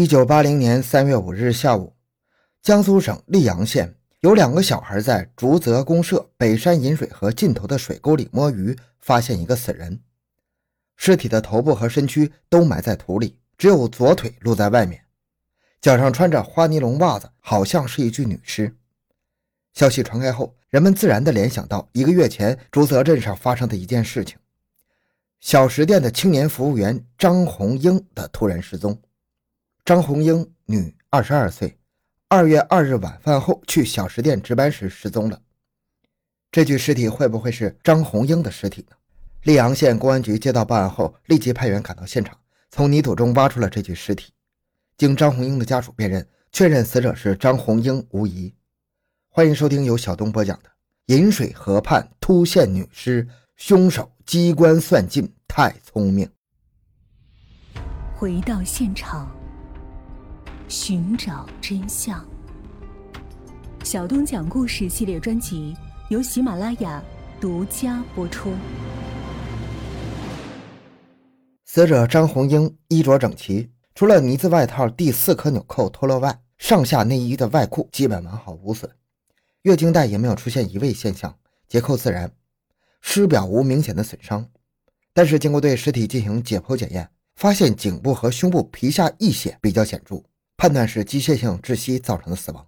一九八零年三月五日下午，江苏省溧阳县有两个小孩在竹泽公社北山引水河尽头的水沟里摸鱼，发现一个死人，尸体的头部和身躯都埋在土里，只有左腿露在外面，脚上穿着花尼龙袜子，好像是一具女尸。消息传开后，人们自然地联想到一个月前竹泽镇上发生的一件事情：小食店的青年服务员张红英的突然失踪。张红英，女，二十二岁，二月二日晚饭后去小食店值班时失踪了。这具尸体会不会是张红英的尸体呢？溧阳县公安局接到报案后，立即派员赶到现场，从泥土中挖出了这具尸体。经张红英的家属辨认，确认死者是张红英无疑。欢迎收听由小东播讲的《饮水河畔突现女尸，凶手机关算尽太聪明》。回到现场。寻找真相。小东讲故事系列专辑由喜马拉雅独家播出。死者张红英衣着整齐，除了呢子外套第四颗纽扣脱落外，上下内衣的外裤基本完好无损，月经带也没有出现移位现象，结扣自然，尸表无明显的损伤。但是经过对尸体进行解剖检验，发现颈部和胸部皮下溢血比较显著。判断是机械性窒息造成的死亡，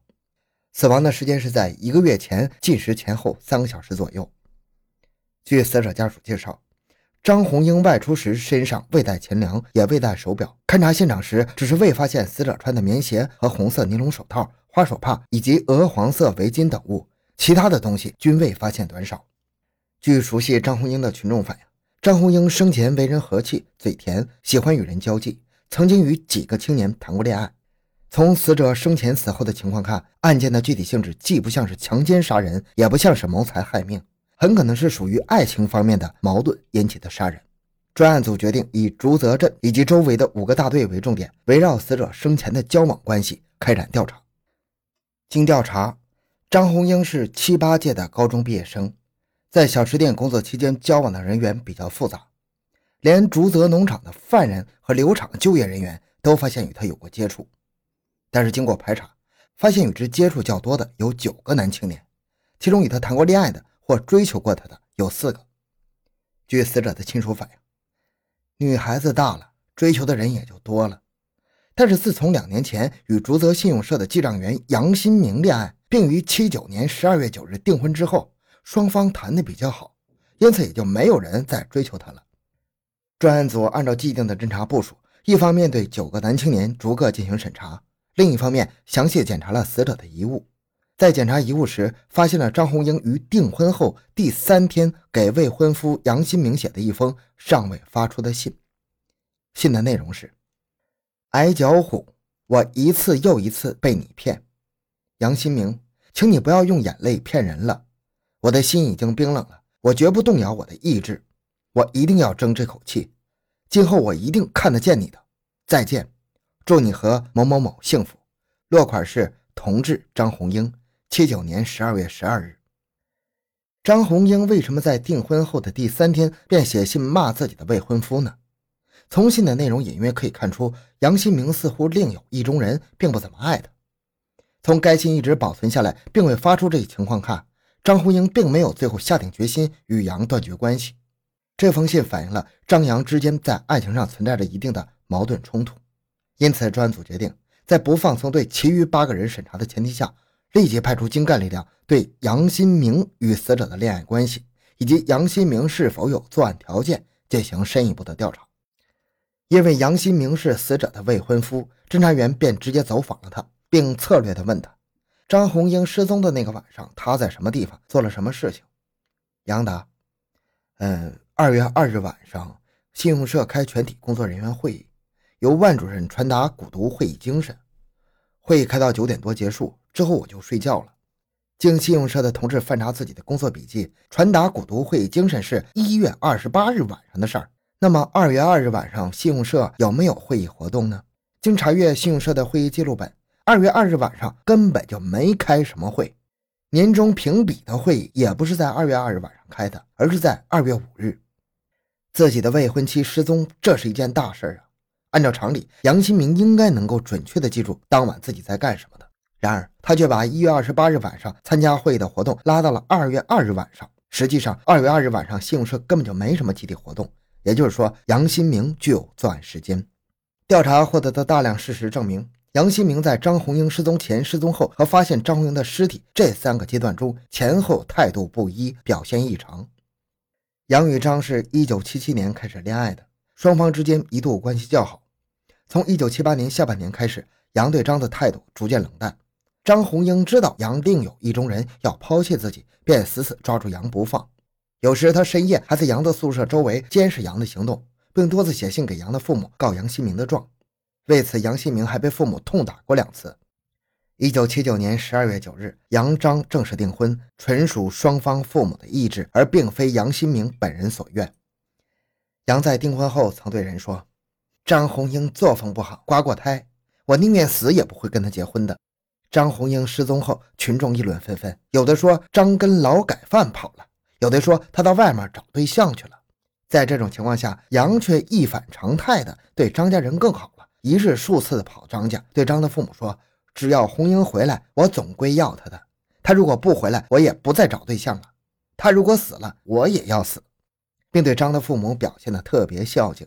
死亡的时间是在一个月前进食前后三个小时左右。据死者家属介绍，张红英外出时身上未带钱粮，也未带手表。勘查现场时，只是未发现死者穿的棉鞋和红色尼龙手套、花手帕以及鹅黄色围巾等物，其他的东西均未发现短少。据熟悉张红英的群众反映，张红英生前为人和气、嘴甜，喜欢与人交际，曾经与几个青年谈过恋爱。从死者生前死后的情况看，案件的具体性质既不像是强奸杀人，也不像是谋财害命，很可能是属于爱情方面的矛盾引起的杀人。专案组决定以竹泽镇以及周围的五个大队为重点，围绕死者生前的交往关系开展调查。经调查，张红英是七八届的高中毕业生，在小吃店工作期间交往的人员比较复杂，连竹泽农场的犯人和流场就业人员都发现与他有过接触。但是经过排查，发现与之接触较多的有九个男青年，其中与他谈过恋爱的或追求过他的有四个。据死者的亲属反映，女孩子大了，追求的人也就多了。但是自从两年前与竹泽信用社的记账员杨新明恋爱，并于七九年十二月九日订婚之后，双方谈的比较好，因此也就没有人再追求她了。专案组按照既定的侦查部署，一方面对九个男青年逐个进行审查。另一方面，详细检查了死者的遗物，在检查遗物时，发现了张红英于订婚后第三天给未婚夫杨新明写的一封尚未发出的信。信的内容是：“矮脚虎，我一次又一次被你骗，杨新明，请你不要用眼泪骗人了。我的心已经冰冷了，我绝不动摇我的意志，我一定要争这口气。今后我一定看得见你的。再见。”祝你和某某某幸福。落款是同志张红英，七九年十二月十二日。张红英为什么在订婚后的第三天便写信骂自己的未婚夫呢？从信的内容隐约可以看出，杨新明似乎另有意中人，并不怎么爱他。从该信一直保存下来，并未发出这一情况看，张红英并没有最后下定决心与杨断绝关系。这封信反映了张杨之间在爱情上存在着一定的矛盾冲突。因此，专案组决定在不放松对其余八个人审查的前提下，立即派出精干力量对杨新明与死者的恋爱关系以及杨新明是否有作案条件进行深一步的调查。因为杨新明是死者的未婚夫，侦查员便直接走访了他，并策略地问他：张红英失踪的那个晚上，他在什么地方做了什么事情？杨答：嗯，二月二日晚上，信用社开全体工作人员会议。由万主任传达股毒会议精神，会议开到九点多结束之后，我就睡觉了。经信用社的同志翻查自己的工作笔记，传达股毒会议精神是一月二十八日晚上的事儿。那么二月二日晚上，信用社有没有会议活动呢？经查阅信用社的会议记录本，二月二日晚上根本就没开什么会。年终评比的会议也不是在二月二日晚上开的，而是在二月五日。自己的未婚妻失踪，这是一件大事啊。按照常理，杨新明应该能够准确的记住当晚自己在干什么的。然而，他却把一月二十八日晚上参加会议的活动拉到了二月二日晚上。实际上，二月二日晚上信用社根本就没什么集体活动。也就是说，杨新明具有作案时间。调查获得的大量事实证明，杨新明在张红英失踪前、失踪后和发现张红英的尸体这三个阶段中，前后态度不一，表现异常。杨与张是一九七七年开始恋爱的。双方之间一度关系较好，从一九七八年下半年开始，杨对张的态度逐渐冷淡。张红英知道杨另有意中人要抛弃自己，便死死抓住杨不放。有时他深夜还在杨的宿舍周围监视杨的行动，并多次写信给杨的父母告杨新明的状。为此，杨新明还被父母痛打过两次。一九七九年十二月九日，杨张正式订婚，纯属双方父母的意志，而并非杨新明本人所愿。杨在订婚后曾对人说：“张红英作风不好，刮过胎，我宁愿死也不会跟她结婚的。”张红英失踪后，群众议论纷纷，有的说张跟劳改犯跑了，有的说他到外面找对象去了。在这种情况下，杨却一反常态的对张家人更好了，一日数次的跑张家，对张的父母说：“只要红英回来，我总归要她的。她如果不回来，我也不再找对象了。她如果死了，我也要死。”并对张的父母表现得特别孝敬。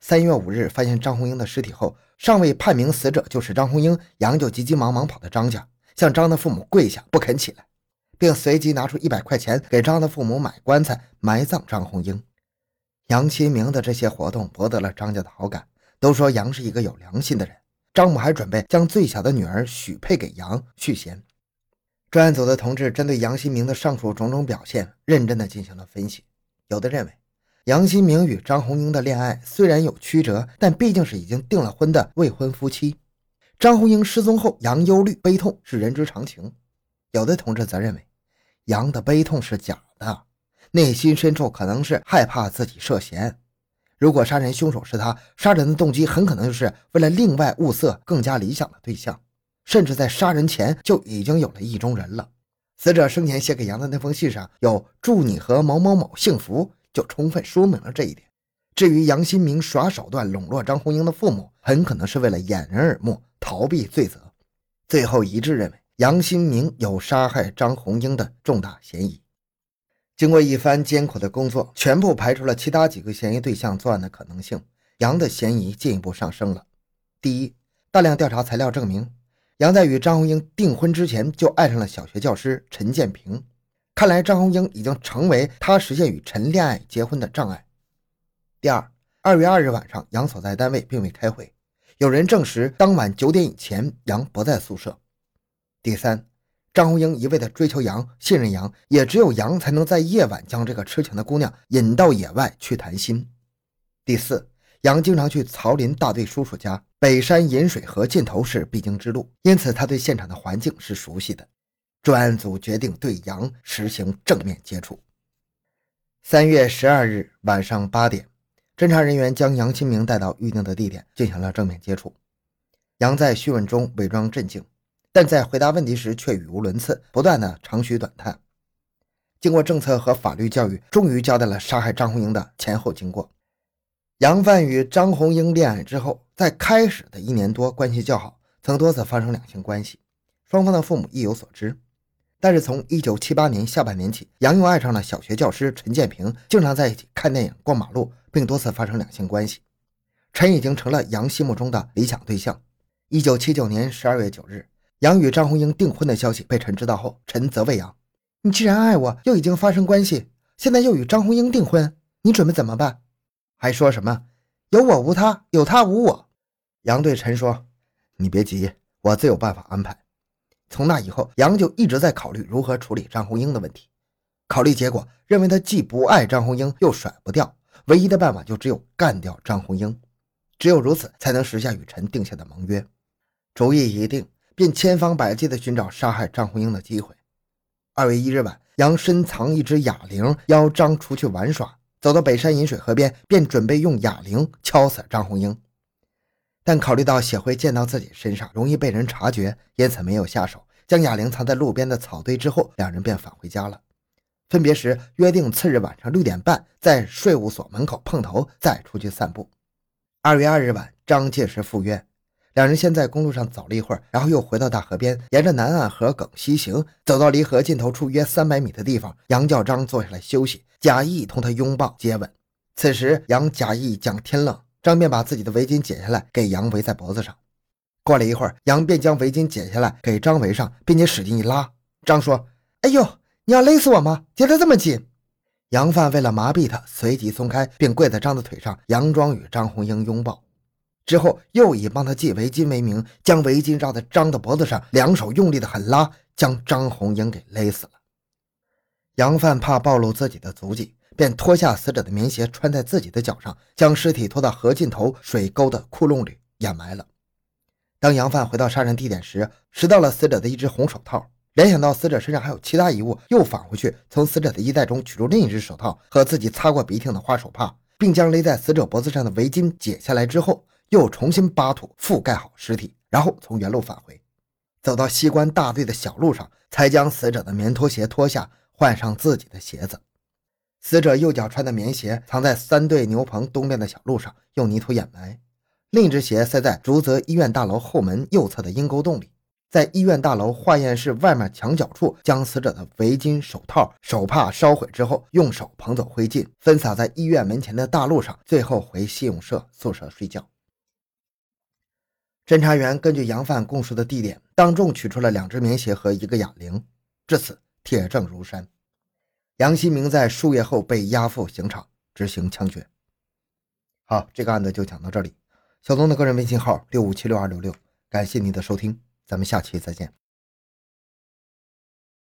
三月五日发现张红英的尸体后，尚未判明死者就是张红英，杨就急急忙忙跑到张家，向张的父母跪下，不肯起来，并随即拿出一百块钱给张的父母买棺材，埋葬张红英。杨新明的这些活动博得了张家的好感，都说杨是一个有良心的人。张母还准备将最小的女儿许配给杨续弦。专案组的同志针对杨新明的上述种种表现，认真地进行了分析。有的认为，杨新明与张红英的恋爱虽然有曲折，但毕竟是已经订了婚的未婚夫妻。张红英失踪后，杨忧虑悲痛是人之常情。有的同志则认为，杨的悲痛是假的，内心深处可能是害怕自己涉嫌。如果杀人凶手是他，杀人的动机很可能就是为了另外物色更加理想的对象，甚至在杀人前就已经有了意中人了。死者生前写给杨的那封信上有“祝你和某某某幸福”，就充分说明了这一点。至于杨新明耍手段笼络张红英的父母，很可能是为了掩人耳目，逃避罪责。最后一致认为杨新明有杀害张红英的重大嫌疑。经过一番艰苦的工作，全部排除了其他几个嫌疑对象作案的可能性，杨的嫌疑进一步上升了。第一，大量调查材料证明。杨在与张红英订婚之前就爱上了小学教师陈建平，看来张红英已经成为他实现与陈恋爱结婚的障碍。第二，二月二日晚上，杨所在单位并未开会，有人证实当晚九点以前杨不在宿舍。第三，张红英一味的追求杨，信任杨，也只有杨才能在夜晚将这个痴情的姑娘引到野外去谈心。第四。杨经常去曹林大队叔叔家，北山饮水河尽头是必经之路，因此他对现场的环境是熟悉的。专案组决定对杨实行正面接触。三月十二日晚上八点，侦查人员将杨新明带到预定的地点进行了正面接触。杨在讯问中伪装镇静，但在回答问题时却语无伦次，不断的长吁短叹。经过政策和法律教育，终于交代了杀害张红英的前后经过。杨帆与张红英恋爱之后，在开始的一年多关系较好，曾多次发生两性关系，双方的父母亦有所知。但是从1978年下半年起，杨又爱上了小学教师陈建平，经常在一起看电影、逛马路，并多次发生两性关系。陈已经成了杨心目中的理想对象。1979年12月9日，杨与张红英订婚的消息被陈知道后，陈责问杨：“你既然爱我，又已经发生关系，现在又与张红英订婚，你准备怎么办？”还说什么有我无他，有他无我。杨对陈说：“你别急，我自有办法安排。”从那以后，杨就一直在考虑如何处理张红英的问题。考虑结果认为，他既不爱张红英，又甩不掉，唯一的办法就只有干掉张红英。只有如此，才能实现与陈定下的盟约。主意一定，便千方百计地寻找杀害张红英的机会。二月一日晚，杨深藏一只哑铃，邀张出去玩耍。走到北山饮水河边，便准备用哑铃敲死张红英，但考虑到血会溅到自己身上，容易被人察觉，因此没有下手，将哑铃藏在路边的草堆之后。两人便返回家了。分别时约定次日晚上六点半在税务所门口碰头，再出去散步。二月二日晚，张介石赴约，两人先在公路上走了一会儿，然后又回到大河边，沿着南岸河埂西行，走到离河尽头处约三百米的地方，杨叫张坐下来休息，贾谊同他拥抱接吻。此时杨假意讲天冷，张便把自己的围巾解下来给杨围在脖子上。过了一会儿，杨便将围巾解下来给张围上，并且使劲一拉。张说：“哎呦，你要勒死我吗？结得这么紧！”杨范为了麻痹他，随即松开，并跪在张的腿上，佯装与张红英拥抱。之后又以帮他系围巾为名，将围巾绕在张的脖子上，两手用力的狠拉，将张红英给勒死了。杨范怕暴露自己的足迹，便脱下死者的棉鞋穿在自己的脚上，将尸体拖到河尽头水沟的窟窿里掩埋了。当杨范回到杀人地点时，拾到了死者的一只红手套。联想到死者身上还有其他遗物，又返回去，从死者的衣袋中取出另一只手套和自己擦过鼻涕的花手帕，并将勒在死者脖子上的围巾解下来之后，又重新扒土覆盖好尸体，然后从原路返回，走到西关大队的小路上，才将死者的棉拖鞋脱下，换上自己的鞋子。死者右脚穿的棉鞋藏在三队牛棚东边的小路上，用泥土掩埋，另一只鞋塞在竹泽医院大楼后门右侧的阴沟洞里。在医院大楼化验室外面墙角处，将死者的围巾、手套、手帕烧毁之后，用手捧走灰烬，分撒在医院门前的大路上，最后回信用社宿舍睡觉。侦查员根据杨范供述的地点，当众取出了两只棉鞋和一个哑铃，至此铁证如山。杨新明在数月后被押赴刑场执行枪决。好，这个案子就讲到这里。小东的个人微信号六五七六二六六，感谢您的收听。咱们下期再见。